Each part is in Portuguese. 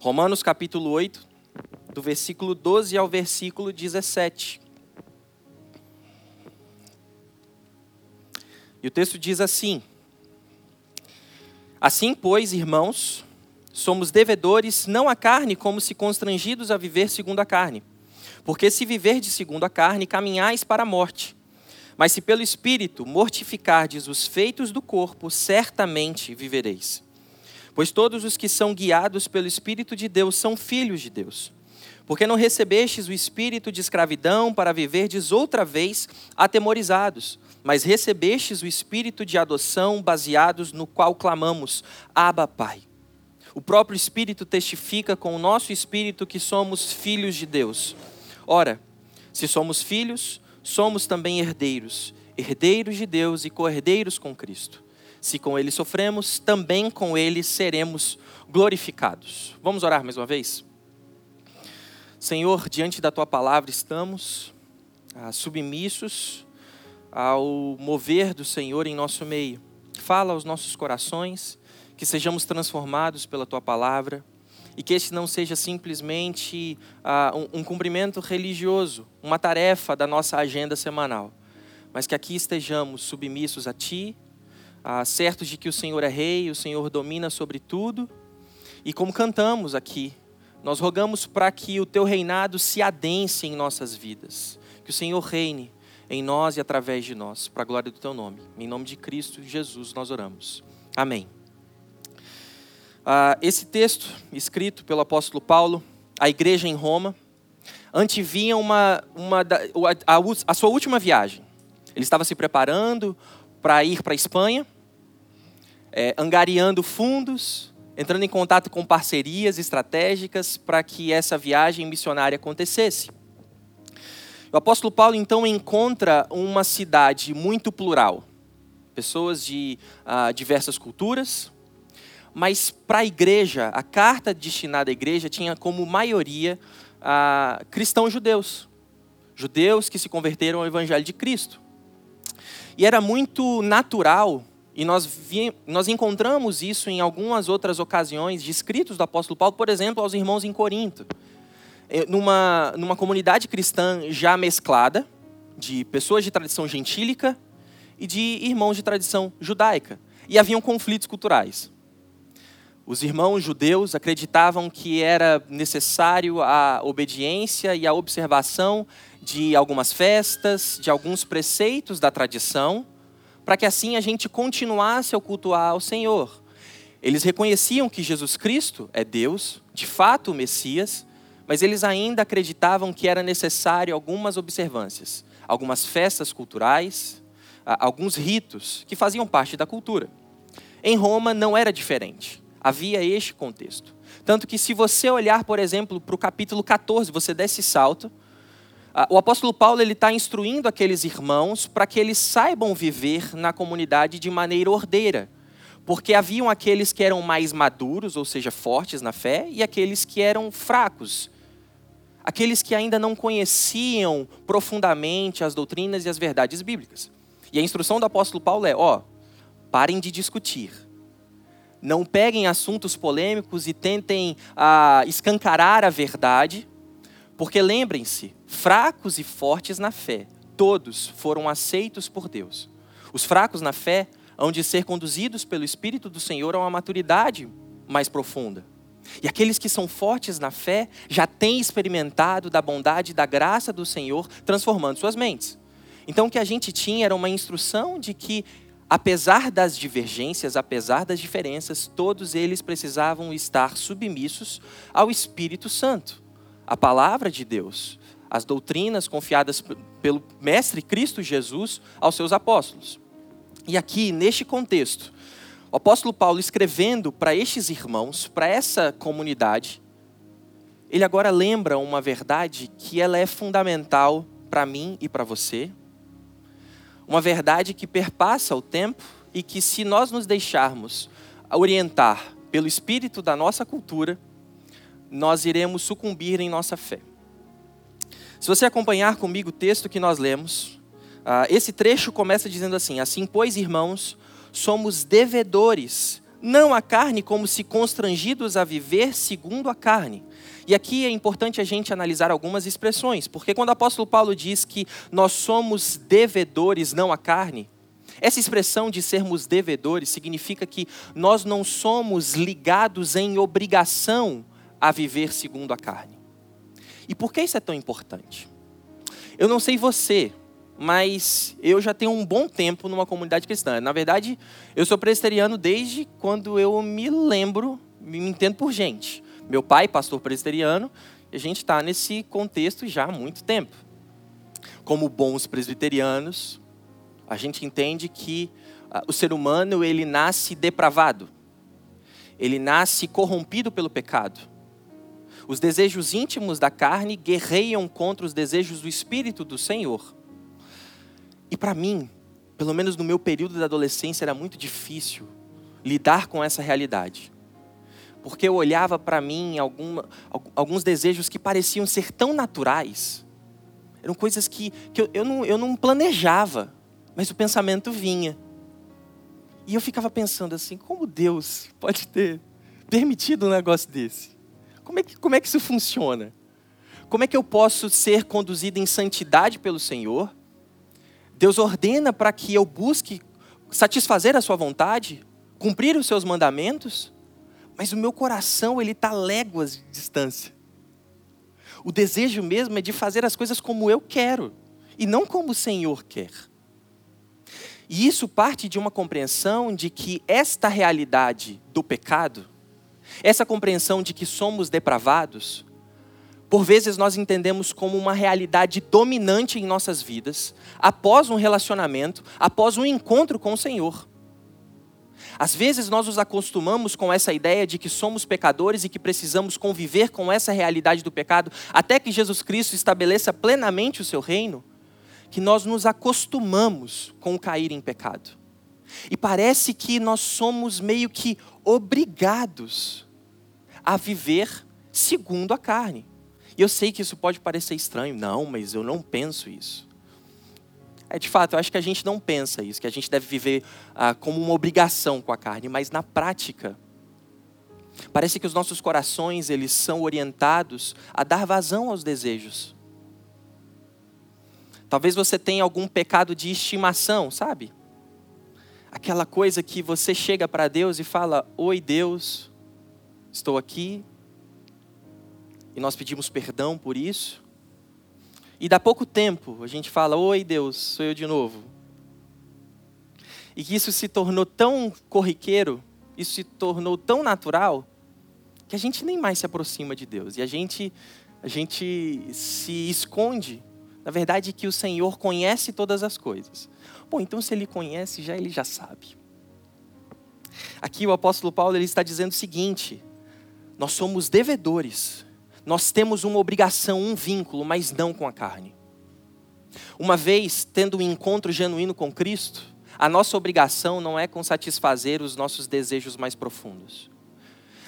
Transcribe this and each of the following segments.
Romanos capítulo 8, do versículo 12 ao versículo 17. E o texto diz assim: Assim, pois, irmãos, somos devedores não à carne, como se constrangidos a viver segundo a carne. Porque se viverdes segundo a carne, caminhais para a morte. Mas se pelo Espírito mortificardes os feitos do corpo, certamente vivereis. Pois todos os que são guiados pelo Espírito de Deus são filhos de Deus. Porque não recebestes o espírito de escravidão para viverdes outra vez atemorizados, mas recebestes o espírito de adoção baseados no qual clamamos: Abba, Pai. O próprio Espírito testifica com o nosso espírito que somos filhos de Deus. Ora, se somos filhos, somos também herdeiros, herdeiros de Deus e co-herdeiros com Cristo. Se com ele sofremos, também com ele seremos glorificados. Vamos orar mais uma vez? Senhor, diante da tua palavra estamos ah, submissos ao mover do Senhor em nosso meio. Fala aos nossos corações, que sejamos transformados pela tua palavra e que este não seja simplesmente uh, um, um cumprimento religioso, uma tarefa da nossa agenda semanal, mas que aqui estejamos submissos a Ti, uh, certos de que o Senhor é Rei, o Senhor domina sobre tudo, e como cantamos aqui, nós rogamos para que o Teu reinado se adense em nossas vidas, que o Senhor reine em nós e através de nós, para a glória do Teu nome. Em nome de Cristo Jesus nós oramos. Amém. Uh, esse texto, escrito pelo apóstolo Paulo, a igreja em Roma, antevia uma, uma a, a, a sua última viagem. Ele estava se preparando para ir para a Espanha, é, angariando fundos, entrando em contato com parcerias estratégicas para que essa viagem missionária acontecesse. O apóstolo Paulo então encontra uma cidade muito plural, pessoas de uh, diversas culturas, mas para a igreja, a carta destinada à igreja tinha como maioria ah, cristãos judeus. Judeus que se converteram ao evangelho de Cristo. E era muito natural, e nós, vi, nós encontramos isso em algumas outras ocasiões de escritos do apóstolo Paulo, por exemplo, aos irmãos em Corinto. Eh, numa, numa comunidade cristã já mesclada, de pessoas de tradição gentílica e de irmãos de tradição judaica. E haviam conflitos culturais. Os irmãos judeus acreditavam que era necessário a obediência e a observação de algumas festas, de alguns preceitos da tradição, para que assim a gente continuasse a cultuar ao Senhor. Eles reconheciam que Jesus Cristo é Deus, de fato o Messias, mas eles ainda acreditavam que era necessário algumas observâncias, algumas festas culturais, alguns ritos que faziam parte da cultura. Em Roma não era diferente havia este contexto. Tanto que, se você olhar, por exemplo, para o capítulo 14, você desce salto, o apóstolo Paulo ele está instruindo aqueles irmãos para que eles saibam viver na comunidade de maneira ordeira. Porque haviam aqueles que eram mais maduros, ou seja, fortes na fé, e aqueles que eram fracos. Aqueles que ainda não conheciam profundamente as doutrinas e as verdades bíblicas. E a instrução do apóstolo Paulo é: ó, parem de discutir não peguem assuntos polêmicos e tentem ah, escancarar a verdade, porque lembrem-se, fracos e fortes na fé, todos foram aceitos por Deus. Os fracos na fé hão de ser conduzidos pelo Espírito do Senhor a uma maturidade mais profunda. E aqueles que são fortes na fé já têm experimentado da bondade e da graça do Senhor transformando suas mentes. Então o que a gente tinha era uma instrução de que apesar das divergências, apesar das diferenças, todos eles precisavam estar submissos ao Espírito Santo, a palavra de Deus, as doutrinas confiadas pelo Mestre Cristo Jesus aos seus apóstolos. E aqui, neste contexto, o apóstolo Paulo escrevendo para estes irmãos, para essa comunidade, ele agora lembra uma verdade que ela é fundamental para mim e para você, uma verdade que perpassa o tempo e que, se nós nos deixarmos orientar pelo espírito da nossa cultura, nós iremos sucumbir em nossa fé. Se você acompanhar comigo o texto que nós lemos, uh, esse trecho começa dizendo assim: Assim, pois, irmãos, somos devedores não a carne, como se constrangidos a viver segundo a carne. E aqui é importante a gente analisar algumas expressões, porque quando o apóstolo Paulo diz que nós somos devedores, não a carne, essa expressão de sermos devedores significa que nós não somos ligados em obrigação a viver segundo a carne. E por que isso é tão importante? Eu não sei você, mas eu já tenho um bom tempo numa comunidade cristã. Na verdade, eu sou presbiteriano desde quando eu me lembro, me entendo por gente. Meu pai, pastor presbiteriano, a gente está nesse contexto já há muito tempo. Como bons presbiterianos, a gente entende que uh, o ser humano ele nasce depravado, ele nasce corrompido pelo pecado. Os desejos íntimos da carne guerreiam contra os desejos do espírito do Senhor. E para mim, pelo menos no meu período da adolescência, era muito difícil lidar com essa realidade. Porque eu olhava para mim alguma, alguns desejos que pareciam ser tão naturais, eram coisas que, que eu, eu, não, eu não planejava mas o pensamento vinha. E eu ficava pensando assim: como Deus pode ter permitido um negócio desse? Como é que, como é que isso funciona? Como é que eu posso ser conduzido em santidade pelo Senhor? Deus ordena para que eu busque satisfazer a sua vontade, cumprir os seus mandamentos, mas o meu coração ele está léguas de distância. O desejo mesmo é de fazer as coisas como eu quero e não como o Senhor quer. E isso parte de uma compreensão de que esta realidade do pecado, essa compreensão de que somos depravados, por vezes nós entendemos como uma realidade dominante em nossas vidas, após um relacionamento, após um encontro com o Senhor. Às vezes nós nos acostumamos com essa ideia de que somos pecadores e que precisamos conviver com essa realidade do pecado até que Jesus Cristo estabeleça plenamente o seu reino que nós nos acostumamos com cair em pecado. E parece que nós somos meio que obrigados a viver segundo a carne. E eu sei que isso pode parecer estranho. Não, mas eu não penso isso. É de fato, eu acho que a gente não pensa isso, que a gente deve viver ah, como uma obrigação com a carne, mas na prática, parece que os nossos corações eles são orientados a dar vazão aos desejos Talvez você tenha algum pecado de estimação, sabe? Aquela coisa que você chega para Deus e fala: Oi, Deus, estou aqui. E nós pedimos perdão por isso. E dá pouco tempo a gente fala: Oi, Deus, sou eu de novo. E que isso se tornou tão corriqueiro, isso se tornou tão natural, que a gente nem mais se aproxima de Deus. E a gente, a gente se esconde na verdade, que o Senhor conhece todas as coisas. Bom, então se ele conhece, já ele já sabe. Aqui o apóstolo Paulo ele está dizendo o seguinte: nós somos devedores, nós temos uma obrigação, um vínculo, mas não com a carne. Uma vez tendo um encontro genuíno com Cristo, a nossa obrigação não é com satisfazer os nossos desejos mais profundos.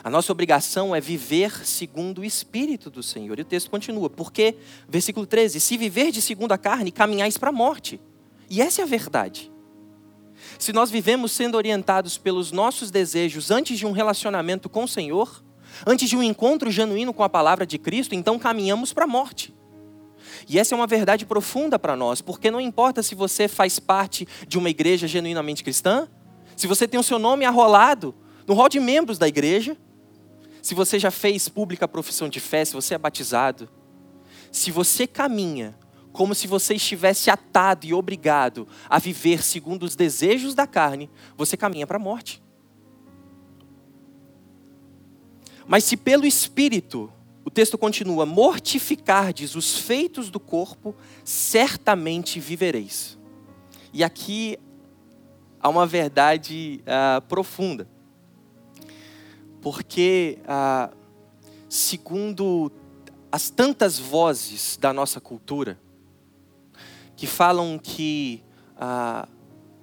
A nossa obrigação é viver segundo o Espírito do Senhor. E o texto continua, porque, versículo 13: se viver de segundo a carne, caminhais para a morte. E essa é a verdade. Se nós vivemos sendo orientados pelos nossos desejos antes de um relacionamento com o Senhor, antes de um encontro genuíno com a palavra de Cristo, então caminhamos para a morte. E essa é uma verdade profunda para nós, porque não importa se você faz parte de uma igreja genuinamente cristã, se você tem o seu nome arrolado no hall de membros da igreja, se você já fez pública a profissão de fé, se você é batizado, se você caminha como se você estivesse atado e obrigado a viver segundo os desejos da carne, você caminha para a morte. Mas se pelo Espírito, o texto continua, mortificardes os feitos do corpo, certamente vivereis. E aqui há uma verdade uh, profunda porque, ah, segundo as tantas vozes da nossa cultura, que falam que ah,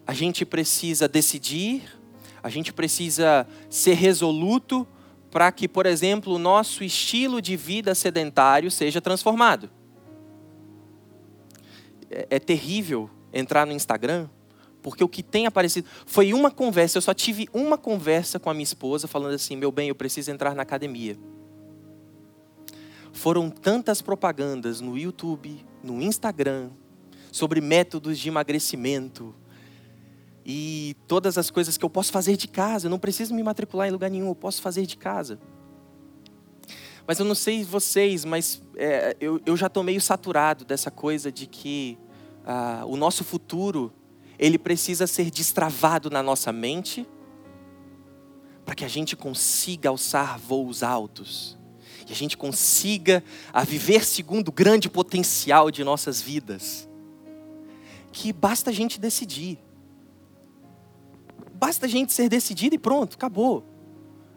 a gente precisa decidir, a gente precisa ser resoluto para que, por exemplo, o nosso estilo de vida sedentário seja transformado. É, é terrível entrar no Instagram Porque o que tem aparecido foi uma conversa, eu só tive uma conversa com a minha esposa falando assim: "Meu bem, eu preciso entrar na academia". Foram tantas propagandas no YouTube, no Instagram, sobre métodos de emagrecimento e todas as coisas que eu posso fazer de casa. Eu não preciso me matricular em lugar nenhum, eu posso fazer de casa. Mas eu não sei vocês, mas é, eu, eu já estou meio saturado dessa coisa de que ah, o nosso futuro ele precisa ser destravado na nossa mente para que a gente consiga alçar voos altos e a gente consiga a viver segundo o grande potencial de nossas vidas. Que basta a gente decidir. Basta a gente ser decidido e pronto, acabou.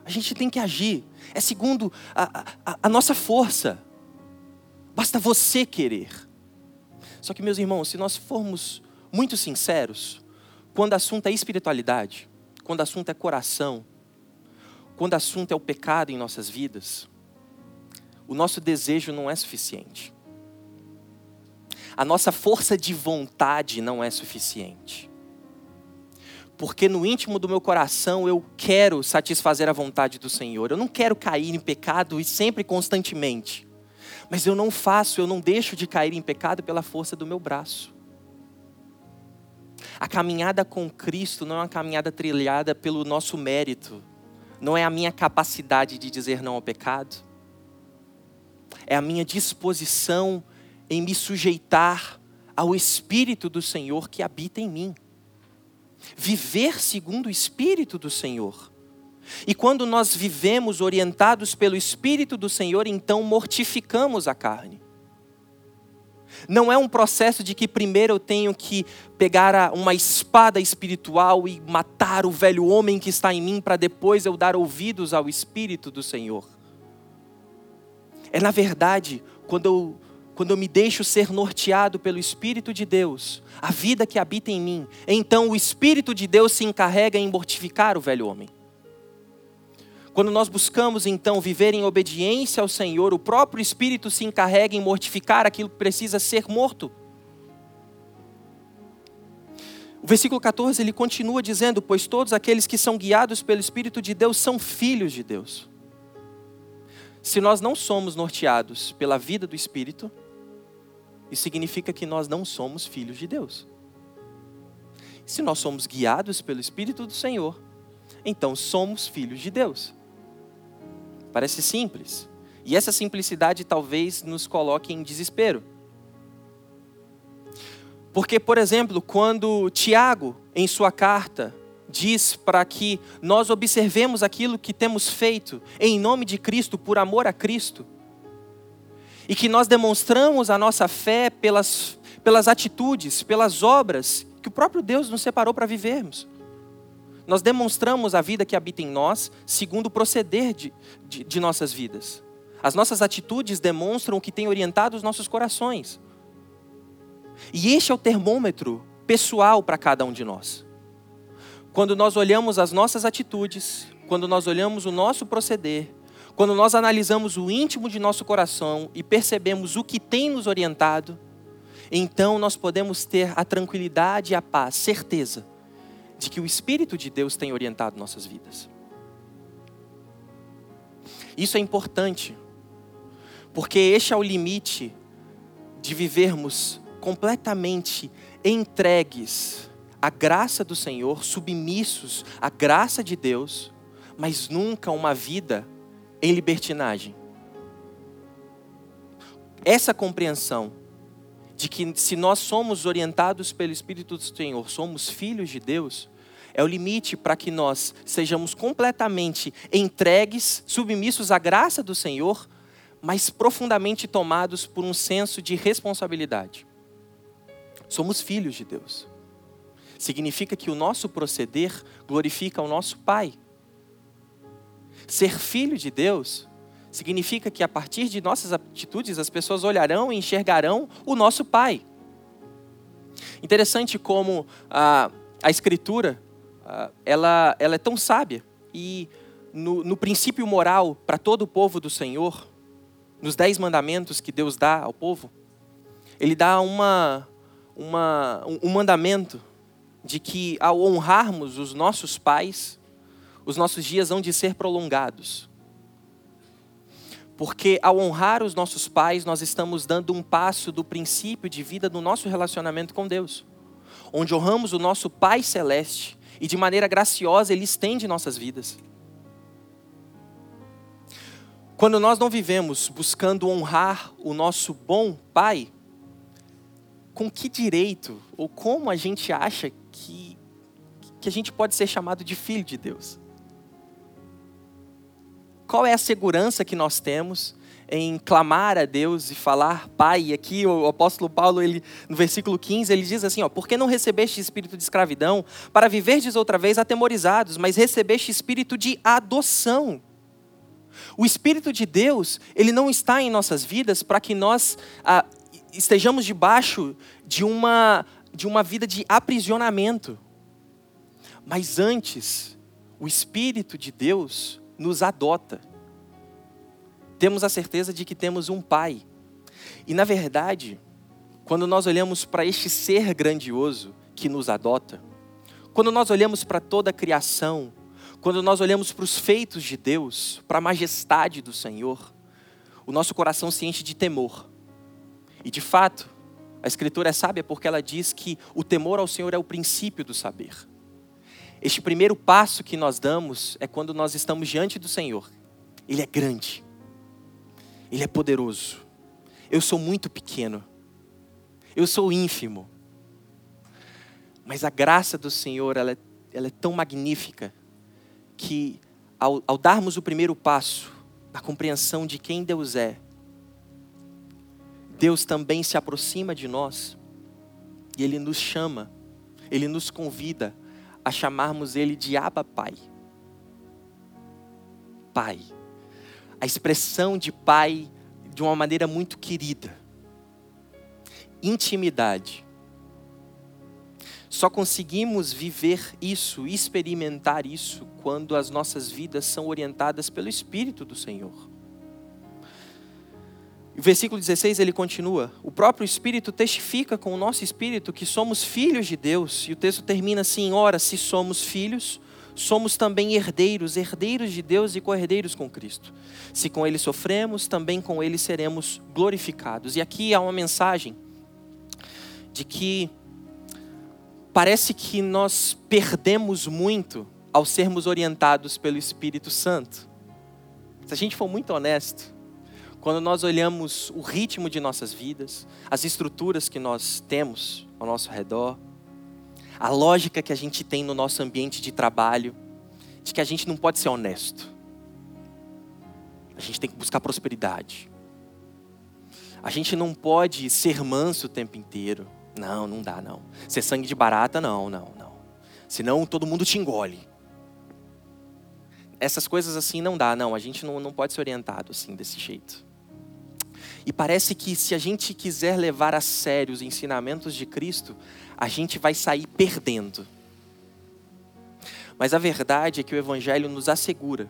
A gente tem que agir. É segundo a, a, a nossa força. Basta você querer. Só que, meus irmãos, se nós formos muito sinceros, quando o assunto é espiritualidade, quando o assunto é coração, quando o assunto é o pecado em nossas vidas, o nosso desejo não é suficiente. A nossa força de vontade não é suficiente porque no íntimo do meu coração eu quero satisfazer a vontade do Senhor. Eu não quero cair em pecado e sempre constantemente. Mas eu não faço, eu não deixo de cair em pecado pela força do meu braço. A caminhada com Cristo não é uma caminhada trilhada pelo nosso mérito, não é a minha capacidade de dizer não ao pecado, é a minha disposição em me sujeitar ao Espírito do Senhor que habita em mim viver segundo o Espírito do Senhor. E quando nós vivemos orientados pelo Espírito do Senhor, então mortificamos a carne. Não é um processo de que primeiro eu tenho que pegar uma espada espiritual e matar o velho homem que está em mim para depois eu dar ouvidos ao Espírito do Senhor. É na verdade quando eu quando eu me deixo ser norteado pelo Espírito de Deus, a vida que habita em mim, então o Espírito de Deus se encarrega em mortificar o velho homem. Quando nós buscamos então viver em obediência ao Senhor, o próprio Espírito se encarrega em mortificar aquilo que precisa ser morto. O versículo 14 ele continua dizendo: Pois todos aqueles que são guiados pelo Espírito de Deus são filhos de Deus. Se nós não somos norteados pela vida do Espírito, isso significa que nós não somos filhos de Deus. Se nós somos guiados pelo Espírito do Senhor, então somos filhos de Deus. Parece simples. E essa simplicidade talvez nos coloque em desespero. Porque, por exemplo, quando Tiago, em sua carta, diz para que nós observemos aquilo que temos feito em nome de Cristo, por amor a Cristo, e que nós demonstramos a nossa fé pelas, pelas atitudes, pelas obras que o próprio Deus nos separou para vivermos. Nós demonstramos a vida que habita em nós segundo o proceder de, de, de nossas vidas. As nossas atitudes demonstram o que tem orientado os nossos corações. E este é o termômetro pessoal para cada um de nós. Quando nós olhamos as nossas atitudes, quando nós olhamos o nosso proceder, quando nós analisamos o íntimo de nosso coração e percebemos o que tem nos orientado, então nós podemos ter a tranquilidade e a paz, certeza de que o Espírito de Deus tem orientado nossas vidas. Isso é importante, porque este é o limite de vivermos completamente entregues à graça do Senhor, submissos à graça de Deus, mas nunca uma vida em libertinagem. Essa compreensão de que se nós somos orientados pelo Espírito do Senhor, somos filhos de Deus, é o limite para que nós sejamos completamente entregues, submissos à graça do Senhor, mas profundamente tomados por um senso de responsabilidade. Somos filhos de Deus. Significa que o nosso proceder glorifica o nosso Pai. Ser filho de Deus significa que a partir de nossas atitudes as pessoas olharão e enxergarão o nosso Pai. Interessante como a, a Escritura a, ela, ela é tão sábia e no, no princípio moral para todo o povo do Senhor, nos dez mandamentos que Deus dá ao povo, Ele dá uma, uma, um mandamento de que ao honrarmos os nossos pais, os nossos dias hão de ser prolongados. Porque ao honrar os nossos pais, nós estamos dando um passo do princípio de vida do nosso relacionamento com Deus, onde honramos o nosso Pai Celeste e de maneira graciosa Ele estende nossas vidas. Quando nós não vivemos buscando honrar o nosso bom Pai, com que direito ou como a gente acha que, que a gente pode ser chamado de filho de Deus? Qual é a segurança que nós temos em clamar a Deus e falar Pai? E aqui o apóstolo Paulo, ele, no versículo 15, ele diz assim: ó, Por que não recebeste espírito de escravidão para viverdes outra vez atemorizados, mas recebeste espírito de adoção? O Espírito de Deus, ele não está em nossas vidas para que nós ah, estejamos debaixo de uma, de uma vida de aprisionamento. Mas antes, o Espírito de Deus nos adota. Temos a certeza de que temos um Pai. E, na verdade, quando nós olhamos para este ser grandioso que nos adota, quando nós olhamos para toda a criação, quando nós olhamos para os feitos de Deus, para a majestade do Senhor, o nosso coração se enche de temor. E de fato, a Escritura é sábia porque ela diz que o temor ao Senhor é o princípio do saber. Este primeiro passo que nós damos é quando nós estamos diante do Senhor. Ele é grande, Ele é poderoso. Eu sou muito pequeno, eu sou ínfimo. Mas a graça do Senhor, ela é, ela é tão magnífica, que ao, ao darmos o primeiro passo na compreensão de quem Deus é, Deus também se aproxima de nós e Ele nos chama, Ele nos convida a chamarmos Ele de Abba Pai. Pai. A expressão de Pai de uma maneira muito querida. Intimidade. Só conseguimos viver isso, experimentar isso, quando as nossas vidas são orientadas pelo Espírito do Senhor. O versículo 16 ele continua: O próprio Espírito testifica com o nosso espírito que somos filhos de Deus. E o texto termina assim: Ora, se somos filhos, somos também herdeiros, herdeiros de Deus e co-herdeiros com Cristo. Se com Ele sofremos, também com Ele seremos glorificados. E aqui há uma mensagem de que parece que nós perdemos muito ao sermos orientados pelo Espírito Santo. Se a gente for muito honesto, quando nós olhamos o ritmo de nossas vidas, as estruturas que nós temos ao nosso redor, a lógica que a gente tem no nosso ambiente de trabalho, de que a gente não pode ser honesto. A gente tem que buscar prosperidade. A gente não pode ser manso o tempo inteiro. Não, não dá não. Ser sangue de barata, não, não, não. Senão todo mundo te engole. Essas coisas assim não dá, não. A gente não, não pode ser orientado assim, desse jeito. E parece que se a gente quiser levar a sério os ensinamentos de Cristo, a gente vai sair perdendo. Mas a verdade é que o Evangelho nos assegura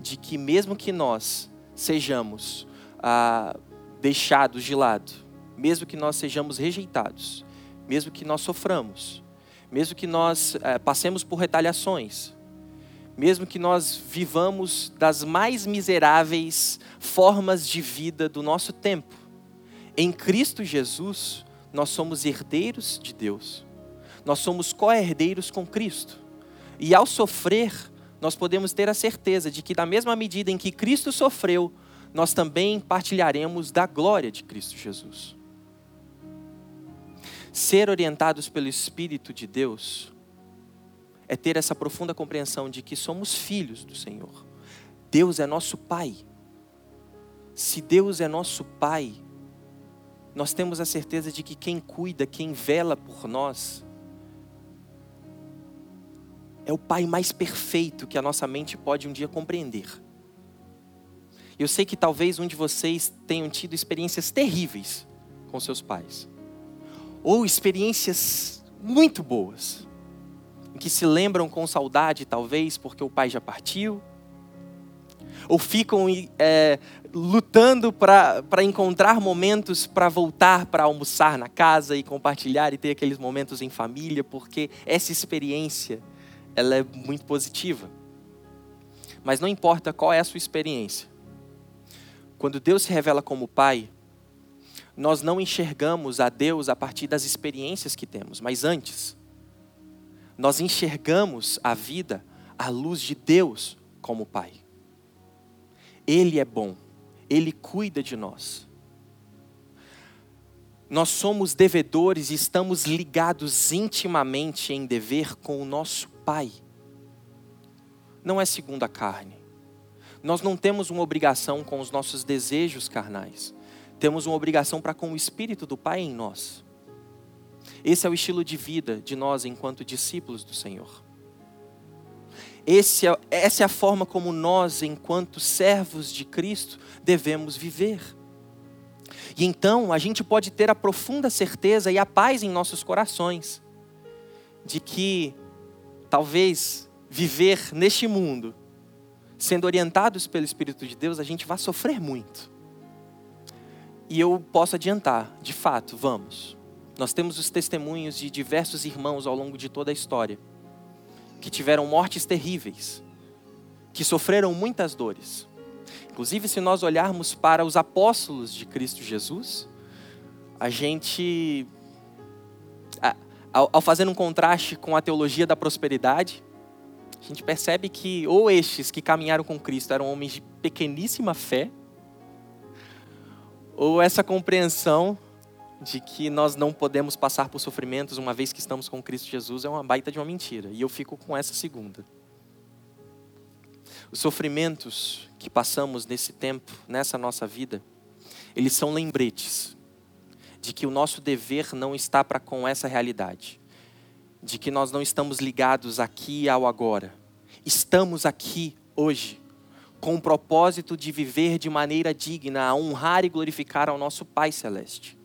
de que, mesmo que nós sejamos ah, deixados de lado, mesmo que nós sejamos rejeitados, mesmo que nós soframos, mesmo que nós eh, passemos por retaliações, mesmo que nós vivamos das mais miseráveis formas de vida do nosso tempo, em Cristo Jesus, nós somos herdeiros de Deus, nós somos co-herdeiros com Cristo, e ao sofrer, nós podemos ter a certeza de que, da mesma medida em que Cristo sofreu, nós também partilharemos da glória de Cristo Jesus. Ser orientados pelo Espírito de Deus é ter essa profunda compreensão de que somos filhos do Senhor. Deus é nosso Pai. Se Deus é nosso Pai, nós temos a certeza de que quem cuida, quem vela por nós, é o Pai mais perfeito que a nossa mente pode um dia compreender. Eu sei que talvez um de vocês tenham tido experiências terríveis com seus pais, ou experiências muito boas que se lembram com saudade, talvez porque o pai já partiu, ou ficam é, lutando para encontrar momentos para voltar para almoçar na casa e compartilhar e ter aqueles momentos em família, porque essa experiência ela é muito positiva. Mas não importa qual é a sua experiência. Quando Deus se revela como Pai, nós não enxergamos a Deus a partir das experiências que temos, mas antes, nós enxergamos a vida à luz de Deus como Pai. Ele é bom, Ele cuida de nós. Nós somos devedores e estamos ligados intimamente em dever com o nosso Pai. Não é segundo a carne. Nós não temos uma obrigação com os nossos desejos carnais. Temos uma obrigação para com o Espírito do Pai em nós. Esse é o estilo de vida de nós enquanto discípulos do Senhor. É, essa é a forma como nós, enquanto servos de Cristo, devemos viver. E então a gente pode ter a profunda certeza e a paz em nossos corações de que talvez viver neste mundo, sendo orientados pelo Espírito de Deus, a gente vai sofrer muito. E eu posso adiantar, de fato, vamos. Nós temos os testemunhos de diversos irmãos ao longo de toda a história que tiveram mortes terríveis, que sofreram muitas dores. Inclusive, se nós olharmos para os apóstolos de Cristo Jesus, a gente, ao fazer um contraste com a teologia da prosperidade, a gente percebe que ou estes que caminharam com Cristo eram homens de pequeníssima fé, ou essa compreensão de que nós não podemos passar por sofrimentos uma vez que estamos com Cristo Jesus é uma baita de uma mentira. E eu fico com essa segunda. Os sofrimentos que passamos nesse tempo, nessa nossa vida, eles são lembretes de que o nosso dever não está para com essa realidade, de que nós não estamos ligados aqui ao agora. Estamos aqui hoje com o propósito de viver de maneira digna, a honrar e glorificar ao nosso Pai celeste.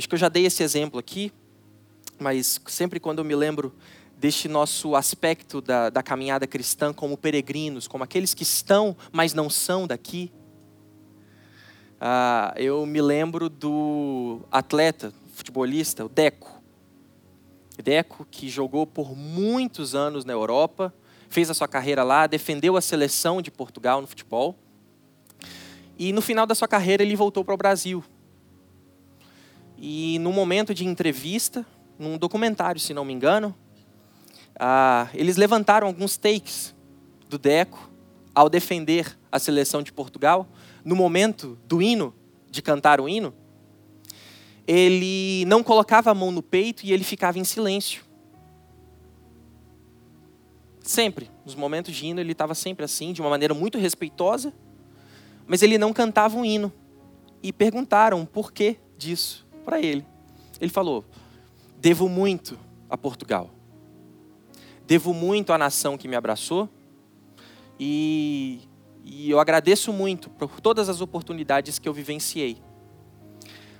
Acho que eu já dei esse exemplo aqui, mas sempre quando eu me lembro deste nosso aspecto da, da caminhada cristã como peregrinos, como aqueles que estão, mas não são daqui, ah, eu me lembro do atleta, futebolista, o Deco. Deco, que jogou por muitos anos na Europa, fez a sua carreira lá, defendeu a seleção de Portugal no futebol. E no final da sua carreira ele voltou para o Brasil. E num momento de entrevista, num documentário, se não me engano, ah, eles levantaram alguns takes do Deco ao defender a seleção de Portugal. No momento do hino, de cantar o hino, ele não colocava a mão no peito e ele ficava em silêncio. Sempre, nos momentos de hino, ele estava sempre assim, de uma maneira muito respeitosa, mas ele não cantava o hino. E perguntaram por que disso para ele. Ele falou: Devo muito a Portugal. Devo muito à nação que me abraçou. E, e eu agradeço muito por todas as oportunidades que eu vivenciei.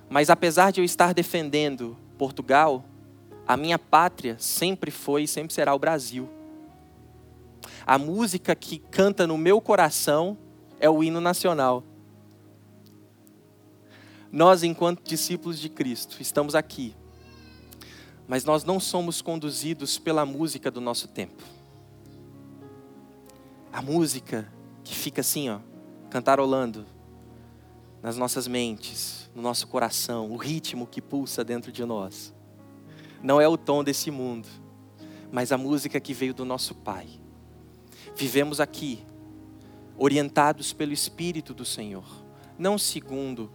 Mas apesar de eu estar defendendo Portugal, a minha pátria sempre foi e sempre será o Brasil. A música que canta no meu coração é o hino nacional. Nós, enquanto discípulos de Cristo, estamos aqui, mas nós não somos conduzidos pela música do nosso tempo. A música que fica assim, ó, cantarolando nas nossas mentes, no nosso coração, o ritmo que pulsa dentro de nós. Não é o tom desse mundo, mas a música que veio do nosso Pai. Vivemos aqui, orientados pelo Espírito do Senhor, não segundo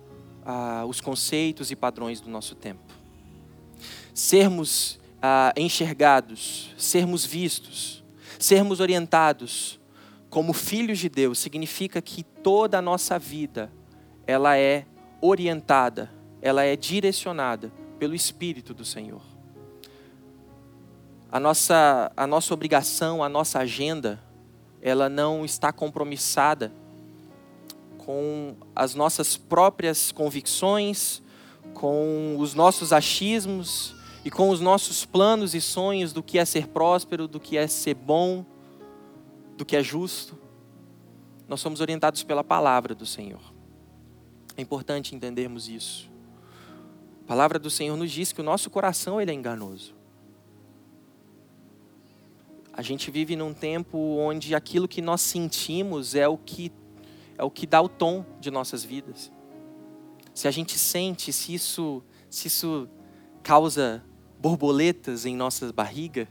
ah, os conceitos e padrões do nosso tempo. Sermos ah, enxergados, sermos vistos, sermos orientados como filhos de Deus significa que toda a nossa vida ela é orientada, ela é direcionada pelo Espírito do Senhor. A nossa, a nossa obrigação, a nossa agenda, ela não está compromissada com as nossas próprias convicções, com os nossos achismos e com os nossos planos e sonhos do que é ser próspero, do que é ser bom, do que é justo. nós somos orientados pela palavra do Senhor. É importante entendermos isso. A palavra do Senhor nos diz que o nosso coração ele é enganoso. A gente vive num tempo onde aquilo que nós sentimos é o que é o que dá o tom de nossas vidas. Se a gente sente, se isso, se isso causa borboletas em nossa barriga,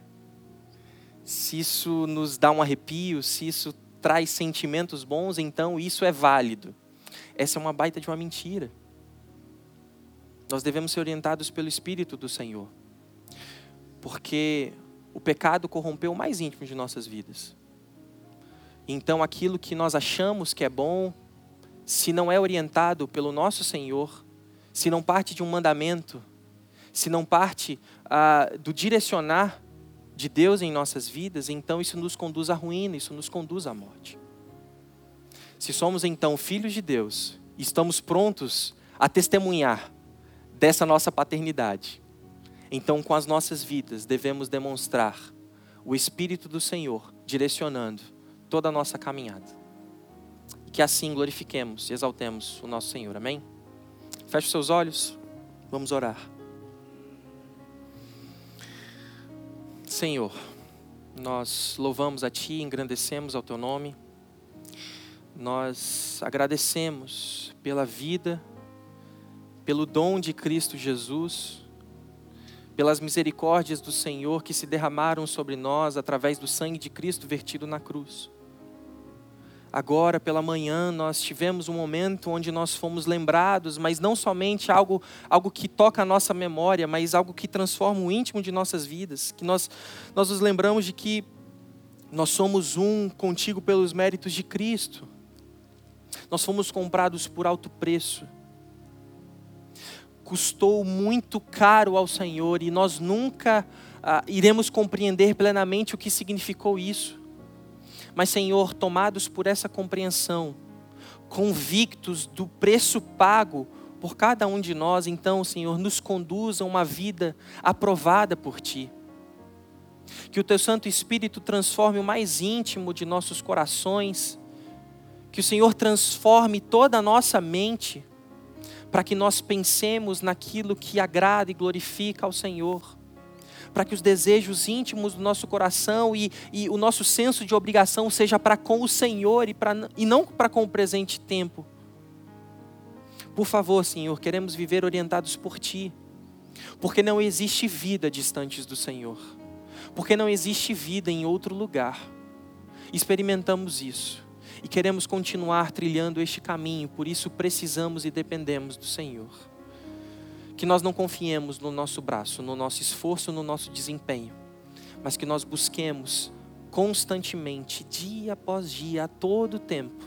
se isso nos dá um arrepio, se isso traz sentimentos bons, então isso é válido. Essa é uma baita de uma mentira. Nós devemos ser orientados pelo Espírito do Senhor, porque o pecado corrompeu o mais íntimo de nossas vidas. Então, aquilo que nós achamos que é bom, se não é orientado pelo nosso Senhor, se não parte de um mandamento, se não parte ah, do direcionar de Deus em nossas vidas, então isso nos conduz à ruína, isso nos conduz à morte. Se somos então filhos de Deus estamos prontos a testemunhar dessa nossa paternidade, então com as nossas vidas devemos demonstrar o Espírito do Senhor direcionando toda a nossa caminhada. E que assim glorifiquemos e exaltemos o nosso Senhor. Amém? Feche seus olhos, vamos orar. Senhor, nós louvamos a Ti, engrandecemos ao Teu nome, nós agradecemos pela vida, pelo dom de Cristo Jesus, pelas misericórdias do Senhor que se derramaram sobre nós através do sangue de Cristo vertido na cruz agora pela manhã nós tivemos um momento onde nós fomos lembrados, mas não somente algo, algo que toca a nossa memória, mas algo que transforma o íntimo de nossas vidas, que nós, nós nos lembramos de que nós somos um contigo pelos méritos de Cristo. Nós fomos comprados por alto preço. Custou muito caro ao Senhor e nós nunca ah, iremos compreender plenamente o que significou isso. Mas, Senhor, tomados por essa compreensão, convictos do preço pago por cada um de nós, então, Senhor, nos conduza a uma vida aprovada por Ti. Que o Teu Santo Espírito transforme o mais íntimo de nossos corações, que o Senhor transforme toda a nossa mente, para que nós pensemos naquilo que agrada e glorifica ao Senhor para que os desejos íntimos do nosso coração e, e o nosso senso de obrigação seja para com o Senhor e, pra, e não para com o presente tempo. Por favor, Senhor, queremos viver orientados por Ti, porque não existe vida distantes do Senhor, porque não existe vida em outro lugar. Experimentamos isso e queremos continuar trilhando este caminho, por isso precisamos e dependemos do Senhor que nós não confiemos no nosso braço, no nosso esforço, no nosso desempenho, mas que nós busquemos constantemente, dia após dia, a todo tempo,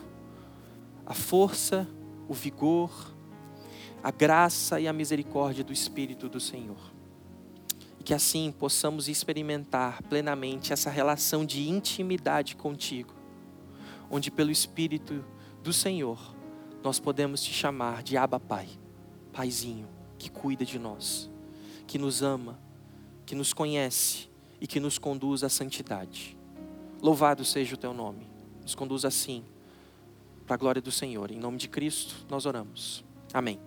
a força, o vigor, a graça e a misericórdia do Espírito do Senhor. E que assim possamos experimentar plenamente essa relação de intimidade contigo, onde pelo Espírito do Senhor nós podemos te chamar de Abba Pai, Paizinho que cuida de nós, que nos ama, que nos conhece e que nos conduz à santidade. Louvado seja o teu nome. Nos conduz assim, para a glória do Senhor. Em nome de Cristo, nós oramos. Amém.